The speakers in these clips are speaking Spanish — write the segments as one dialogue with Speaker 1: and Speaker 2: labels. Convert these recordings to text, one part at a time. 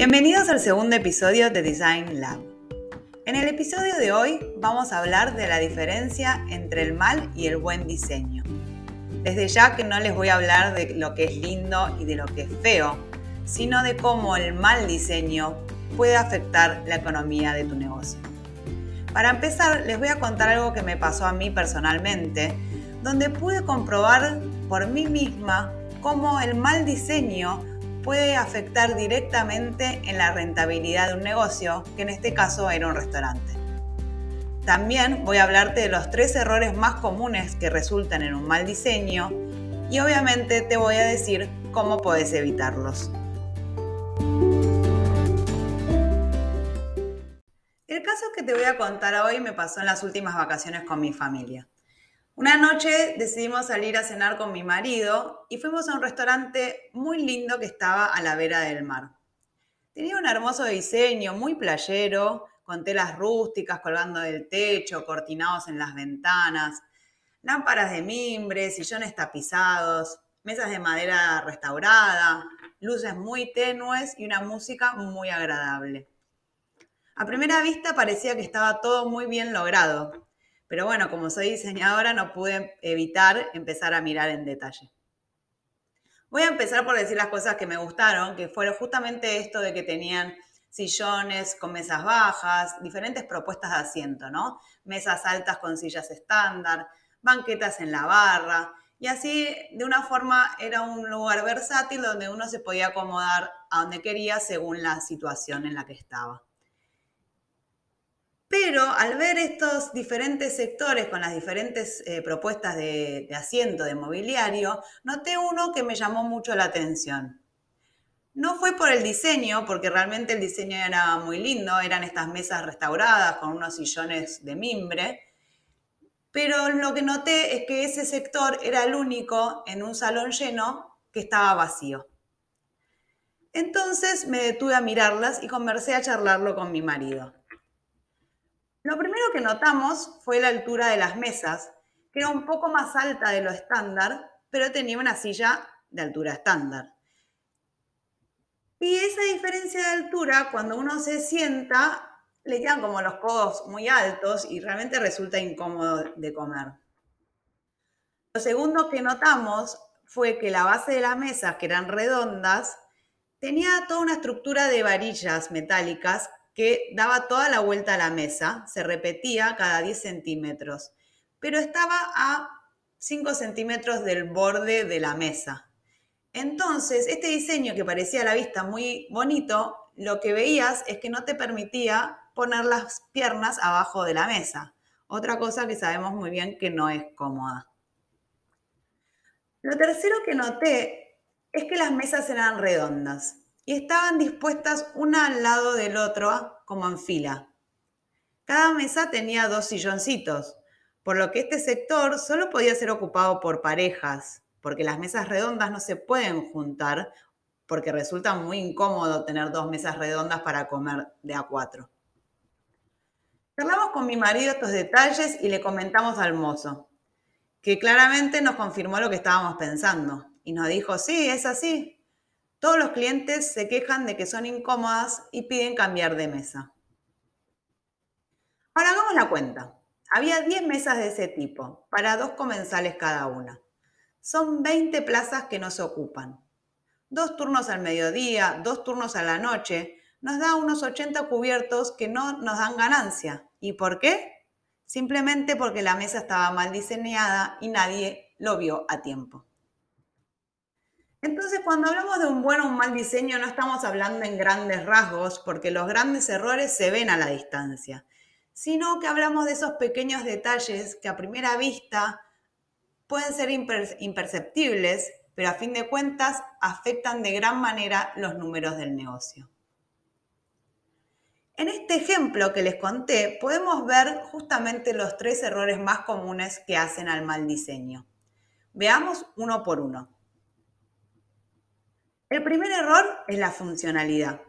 Speaker 1: Bienvenidos al segundo episodio de Design Lab. En el episodio de hoy vamos a hablar de la diferencia entre el mal y el buen diseño. Desde ya que no les voy a hablar de lo que es lindo y de lo que es feo, sino de cómo el mal diseño puede afectar la economía de tu negocio. Para empezar, les voy a contar algo que me pasó a mí personalmente, donde pude comprobar por mí misma cómo el mal diseño puede afectar directamente en la rentabilidad de un negocio, que en este caso era un restaurante. También voy a hablarte de los tres errores más comunes que resultan en un mal diseño y obviamente te voy a decir cómo puedes evitarlos. El caso que te voy a contar hoy me pasó en las últimas vacaciones con mi familia. Una noche decidimos salir a cenar con mi marido y fuimos a un restaurante muy lindo que estaba a la vera del mar. Tenía un hermoso diseño, muy playero, con telas rústicas colgando del techo, cortinados en las ventanas, lámparas de mimbre, sillones tapizados, mesas de madera restaurada, luces muy tenues y una música muy agradable. A primera vista parecía que estaba todo muy bien logrado, pero bueno, como soy diseñadora no pude evitar empezar a mirar en detalle. Voy a empezar por decir las cosas que me gustaron, que fueron justamente esto de que tenían sillones con mesas bajas, diferentes propuestas de asiento, ¿no? Mesas altas con sillas estándar, banquetas en la barra, y así de una forma era un lugar versátil donde uno se podía acomodar a donde quería según la situación en la que estaba. Pero al ver estos diferentes sectores con las diferentes eh, propuestas de, de asiento, de mobiliario, noté uno que me llamó mucho la atención. No fue por el diseño, porque realmente el diseño era muy lindo, eran estas mesas restauradas con unos sillones de mimbre, pero lo que noté es que ese sector era el único en un salón lleno que estaba vacío. Entonces me detuve a mirarlas y conversé a charlarlo con mi marido. Lo primero que notamos fue la altura de las mesas, que era un poco más alta de lo estándar, pero tenía una silla de altura estándar. Y esa diferencia de altura, cuando uno se sienta, le quedan como los codos muy altos y realmente resulta incómodo de comer. Lo segundo que notamos fue que la base de las mesas, que eran redondas, tenía toda una estructura de varillas metálicas que daba toda la vuelta a la mesa, se repetía cada 10 centímetros, pero estaba a 5 centímetros del borde de la mesa. Entonces, este diseño que parecía a la vista muy bonito, lo que veías es que no te permitía poner las piernas abajo de la mesa. Otra cosa que sabemos muy bien que no es cómoda. Lo tercero que noté es que las mesas eran redondas y estaban dispuestas una al lado del otro como en fila. Cada mesa tenía dos silloncitos, por lo que este sector solo podía ser ocupado por parejas, porque las mesas redondas no se pueden juntar porque resulta muy incómodo tener dos mesas redondas para comer de a cuatro. Charlamos con mi marido estos detalles y le comentamos al mozo, que claramente nos confirmó lo que estábamos pensando y nos dijo, sí, es así, todos los clientes se quejan de que son incómodas y piden cambiar de mesa. Ahora hagamos la cuenta. Había 10 mesas de ese tipo, para dos comensales cada una. Son 20 plazas que no se ocupan. Dos turnos al mediodía, dos turnos a la noche, nos da unos 80 cubiertos que no nos dan ganancia. ¿Y por qué? Simplemente porque la mesa estaba mal diseñada y nadie lo vio a tiempo. Entonces, cuando hablamos de un buen o un mal diseño, no estamos hablando en grandes rasgos, porque los grandes errores se ven a la distancia, sino que hablamos de esos pequeños detalles que a primera vista pueden ser imperceptibles, pero a fin de cuentas afectan de gran manera los números del negocio. En este ejemplo que les conté, podemos ver justamente los tres errores más comunes que hacen al mal diseño. Veamos uno por uno. El primer error es la funcionalidad.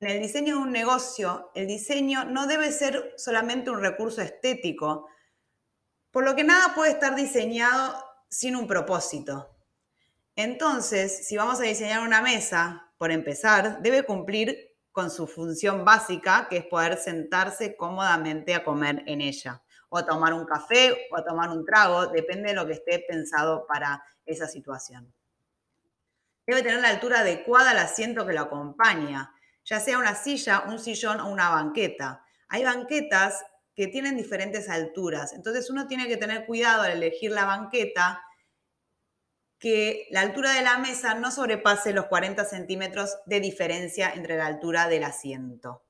Speaker 1: En el diseño de un negocio, el diseño no debe ser solamente un recurso estético, por lo que nada puede estar diseñado sin un propósito. Entonces, si vamos a diseñar una mesa por empezar, debe cumplir con su función básica, que es poder sentarse cómodamente a comer en ella, o a tomar un café o a tomar un trago, depende de lo que esté pensado para esa situación. Debe tener la altura adecuada al asiento que lo acompaña, ya sea una silla, un sillón o una banqueta. Hay banquetas que tienen diferentes alturas, entonces uno tiene que tener cuidado al elegir la banqueta que la altura de la mesa no sobrepase los 40 centímetros de diferencia entre la altura del asiento.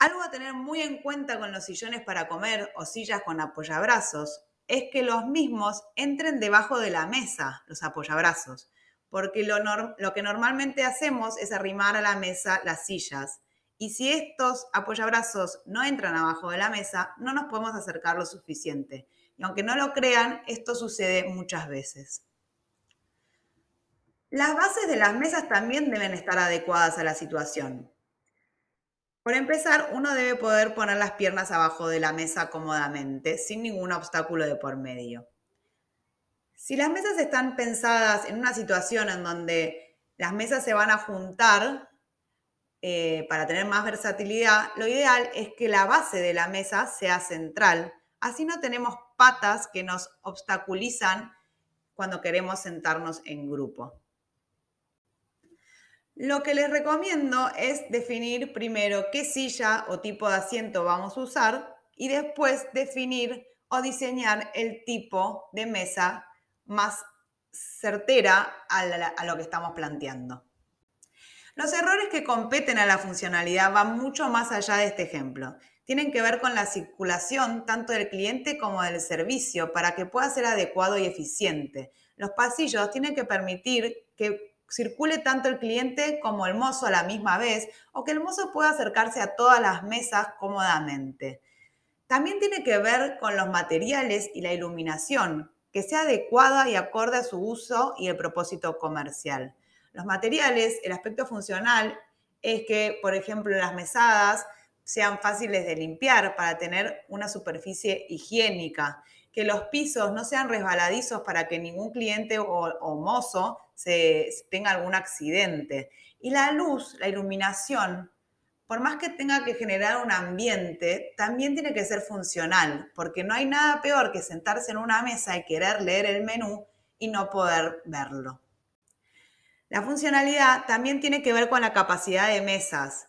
Speaker 1: Algo a tener muy en cuenta con los sillones para comer o sillas con apoyabrazos es que los mismos entren debajo de la mesa, los apoyabrazos, porque lo, que normalmente hacemos es arrimar a la mesa las sillas. Y si estos apoyabrazos no entran abajo de la mesa, no nos podemos acercar lo suficiente. Y aunque no lo crean, esto sucede muchas veces. Las bases de las mesas también deben estar adecuadas a la situación. Por empezar, uno debe poder poner las piernas abajo de la mesa cómodamente, sin ningún obstáculo de por medio. Si las mesas están pensadas en una situación en donde las mesas se van a juntar eh, para tener más versatilidad, lo ideal es que la base de la mesa sea central. Así no tenemos patas que nos obstaculizan cuando queremos sentarnos en grupo. Lo que les recomiendo es definir primero qué silla o tipo de asiento vamos a usar y después definir o diseñar el tipo de mesa más certera a, lo que estamos planteando. Los errores que competen a la funcionalidad van mucho más allá de este ejemplo. Tienen que ver con la circulación tanto del cliente como del servicio para que pueda ser adecuado y eficiente. Los pasillos tienen que permitir que circule tanto el cliente como el mozo a la misma vez o que el mozo pueda acercarse a todas las mesas cómodamente. También tiene que ver con los materiales y la iluminación, que sea adecuada y acorde a su uso y el propósito comercial. Los materiales, el aspecto funcional es que, por ejemplo, las mesadas sean fáciles de limpiar para tener una superficie higiénica, que los pisos no sean resbaladizos para que ningún cliente o, mozo se, tenga algún accidente. Y la luz, la iluminación, por más que tenga que generar un ambiente, también tiene que ser funcional, porque no hay nada peor que sentarse en una mesa y querer leer el menú y no poder verlo. La funcionalidad también tiene que ver con la capacidad de mesas,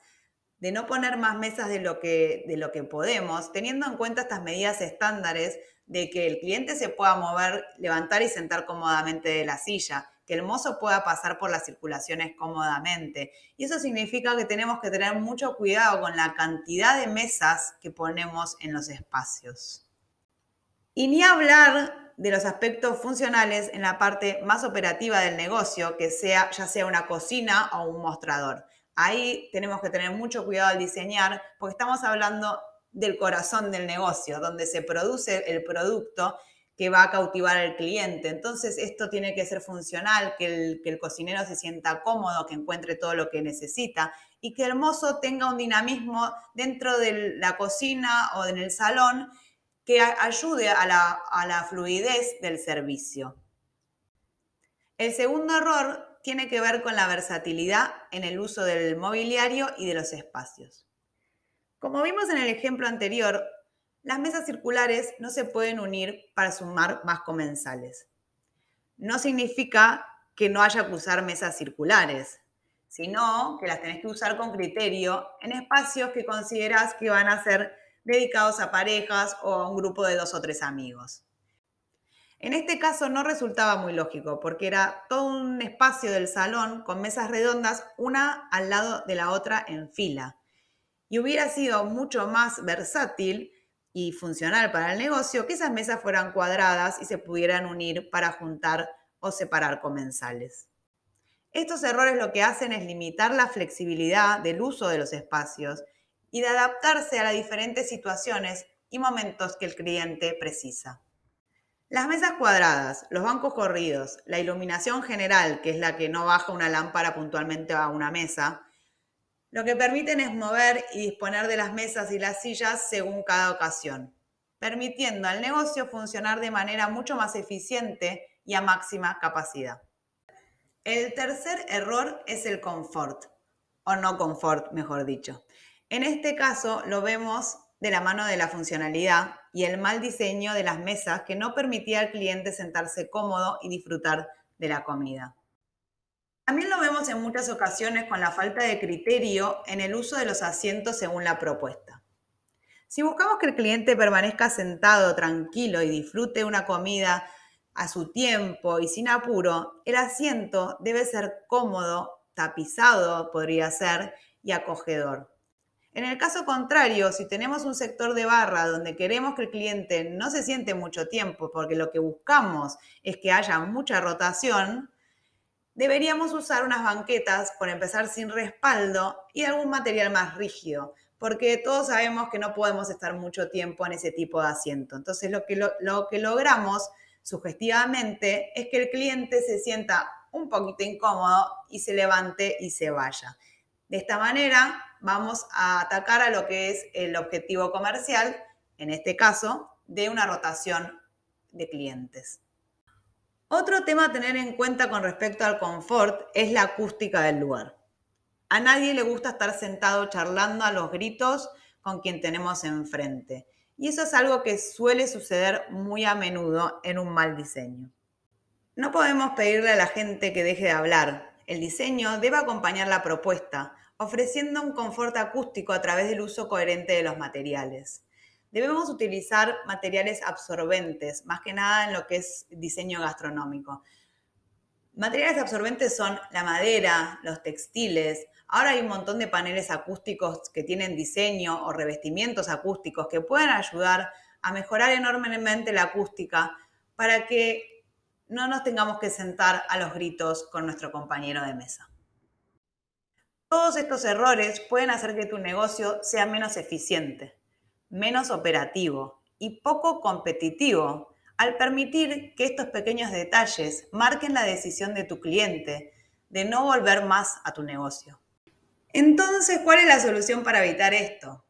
Speaker 1: de no poner más mesas de lo que, de lo que podemos, teniendo en cuenta estas medidas estándares de que el cliente se pueda mover, levantar y sentar cómodamente de la silla, que el mozo pueda pasar por las circulaciones cómodamente. Y eso significa que tenemos que tener mucho cuidado con la cantidad de mesas que ponemos en los espacios. Y ni hablar de los aspectos funcionales en la parte más operativa del negocio, que sea ya sea una cocina o un mostrador. Ahí tenemos que tener mucho cuidado al diseñar, porque estamos hablando del corazón del negocio, donde se produce el producto que va a cautivar al cliente. Entonces, esto tiene que ser funcional, que el, cocinero se sienta cómodo, que encuentre todo lo que necesita y que el mozo tenga un dinamismo dentro de la cocina o en el salón que ayude a la, a la fluidez del servicio. El segundo error tiene que ver con la versatilidad en el uso del mobiliario y de los espacios. Como vimos en el ejemplo anterior, las mesas circulares no se pueden unir para sumar más comensales. No significa que no haya que usar mesas circulares, sino que las tenés que usar con criterio en espacios que consideras que van a ser dedicados a parejas o a un grupo de dos o tres amigos. En este caso no resultaba muy lógico porque era todo un espacio del salón con mesas redondas, una al lado de la otra en fila y hubiera sido mucho más versátil y funcional para el negocio que esas mesas fueran cuadradas y se pudieran unir para juntar o separar comensales. Estos errores lo que hacen es limitar la flexibilidad del uso de los espacios y de adaptarse a las diferentes situaciones y momentos que el cliente precisa. Las mesas cuadradas, los bancos corridos, la iluminación general, que es la que no baja una lámpara puntualmente a una mesa, lo que permiten es mover y disponer de las mesas y las sillas según cada ocasión, permitiendo al negocio funcionar de manera mucho más eficiente y a máxima capacidad. El tercer error es el confort, o no confort, mejor dicho. En este caso lo vemos de la mano de la funcionalidad y el mal diseño de las mesas que no permitía al cliente sentarse cómodo y disfrutar de la comida. También lo vemos en muchas ocasiones con la falta de criterio en el uso de los asientos según la propuesta. Si buscamos que el cliente permanezca sentado, tranquilo y disfrute una comida a su tiempo y sin apuro, el asiento debe ser cómodo, tapizado podría ser, y acogedor. En el caso contrario, si tenemos un sector de barra donde queremos que el cliente no se siente mucho tiempo porque lo que buscamos es que haya mucha rotación, deberíamos usar unas banquetas, por empezar sin respaldo, y algún material más rígido, porque todos sabemos que no podemos estar mucho tiempo en ese tipo de asiento. Entonces lo que, lo que logramos sugestivamente es que el cliente se sienta un poquito incómodo y se levante y se vaya. De esta manera vamos a atacar a lo que es el objetivo comercial, en este caso, de una rotación de clientes. Otro tema a tener en cuenta con respecto al confort es la acústica del lugar. A nadie le gusta estar sentado charlando a los gritos con quien tenemos enfrente. Y eso es algo que suele suceder muy a menudo en un mal diseño. No podemos pedirle a la gente que deje de hablar. El diseño debe acompañar la propuesta, ofreciendo un confort acústico a través del uso coherente de los materiales. Debemos utilizar materiales absorbentes, más que nada en lo que es diseño gastronómico. Materiales absorbentes son la madera, los textiles. Ahora hay un montón de paneles acústicos que tienen diseño o revestimientos acústicos que pueden ayudar a mejorar enormemente la acústica para que no nos tengamos que sentar a los gritos con nuestro compañero de mesa. Todos estos errores pueden hacer que tu negocio sea menos eficiente, menos operativo y poco competitivo al permitir que estos pequeños detalles marquen la decisión de tu cliente de no volver más a tu negocio. Entonces, ¿cuál es la solución para evitar esto?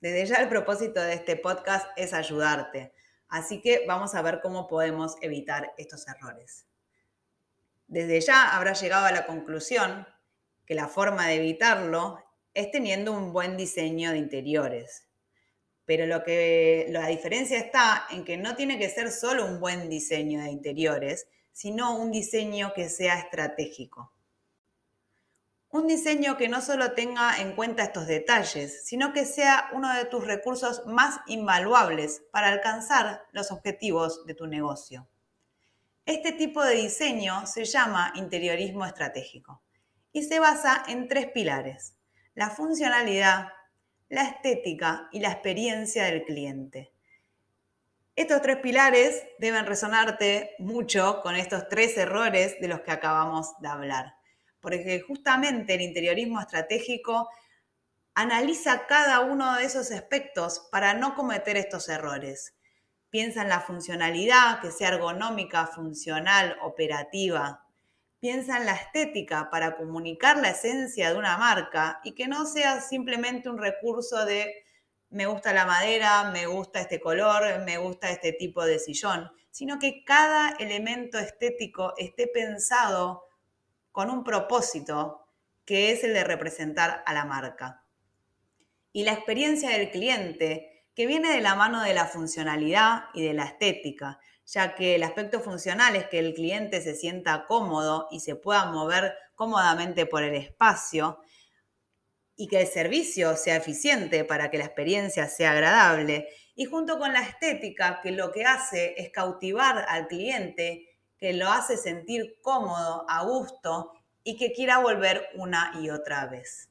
Speaker 1: Desde ya el propósito de este podcast es ayudarte, así que vamos a ver cómo podemos evitar estos errores. Desde ya habrás llegado a la conclusión que la forma de evitarlo es teniendo un buen diseño de interiores. Pero lo que la diferencia está en que no tiene que ser solo un buen diseño de interiores, sino un diseño que sea estratégico. Un diseño que no solo tenga en cuenta estos detalles, sino que sea uno de tus recursos más invaluables para alcanzar los objetivos de tu negocio. Este tipo de diseño se llama interiorismo estratégico y se basa en tres pilares, la funcionalidad, la estética y la experiencia del cliente. Estos tres pilares deben resonarte mucho con estos tres errores de los que acabamos de hablar, porque justamente el interiorismo estratégico analiza cada uno de esos aspectos para no cometer estos errores. Piensa en la funcionalidad, que sea ergonómica, funcional, operativa, piensa en la estética para comunicar la esencia de una marca y que no sea simplemente un recurso de me gusta la madera, me gusta este color, me gusta este tipo de sillón, sino que cada elemento estético esté pensado con un propósito que es el de representar a la marca. Y la experiencia del cliente, que viene de la mano de la funcionalidad y de la estética, ya que el aspecto funcional es que el cliente se sienta cómodo y se pueda mover cómodamente por el espacio y que el servicio sea eficiente para que la experiencia sea agradable. Y junto con la estética, que lo que hace es cautivar al cliente, que lo hace sentir cómodo, a gusto y que quiera volver una y otra vez.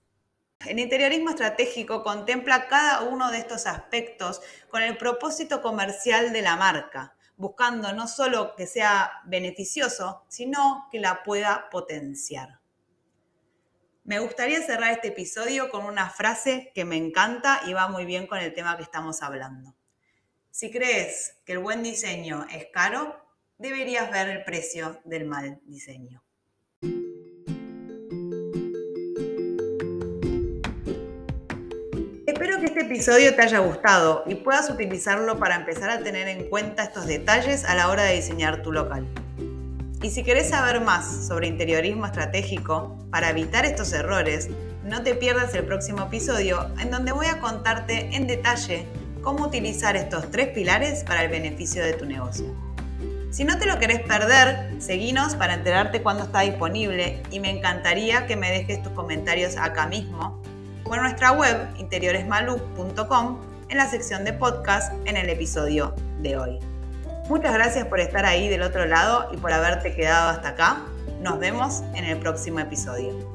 Speaker 1: El interiorismo estratégico contempla cada uno de estos aspectos con el propósito comercial de la marca buscando no solo que sea beneficioso, sino que la pueda potenciar. Me gustaría cerrar este episodio con una frase que me encanta y va muy bien con el tema que estamos hablando. Si crees que el buen diseño es caro, deberías ver el precio del mal diseño. Este episodio te haya gustado y puedas utilizarlo para empezar a tener en cuenta estos detalles a la hora de diseñar tu local. Y si querés saber más sobre interiorismo estratégico para evitar estos errores, no te pierdas el próximo episodio en donde voy a contarte en detalle cómo utilizar estos tres pilares para el beneficio de tu negocio. Si no te lo querés perder, seguinos para enterarte cuándo está disponible y me encantaría que me dejes tus comentarios acá mismo o en nuestra web interioresmalu.com en la sección de podcast en el episodio de hoy. Muchas gracias por estar ahí del otro lado y por haberte quedado hasta acá. Nos vemos en el próximo episodio.